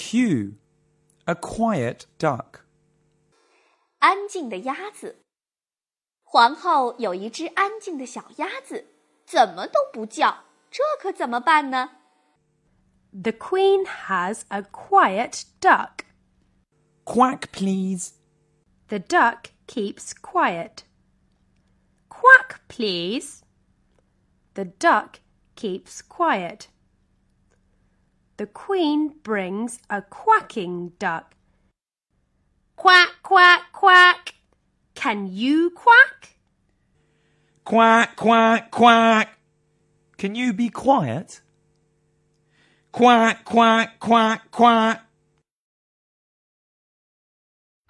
Q. A quiet duck. 安静的鸭子。皇后有一只安静的小鸭子，怎么都不叫，这可怎么办呢？The queen has a quiet duck. Quack, please. The duck keeps quiet. Quack, please. The duck keeps quiet. The queen brings a quacking duck. Quack, quack, quack. Can you quack? Quack, quack, quack. Can you be quiet? Quack, quack, quack, quack.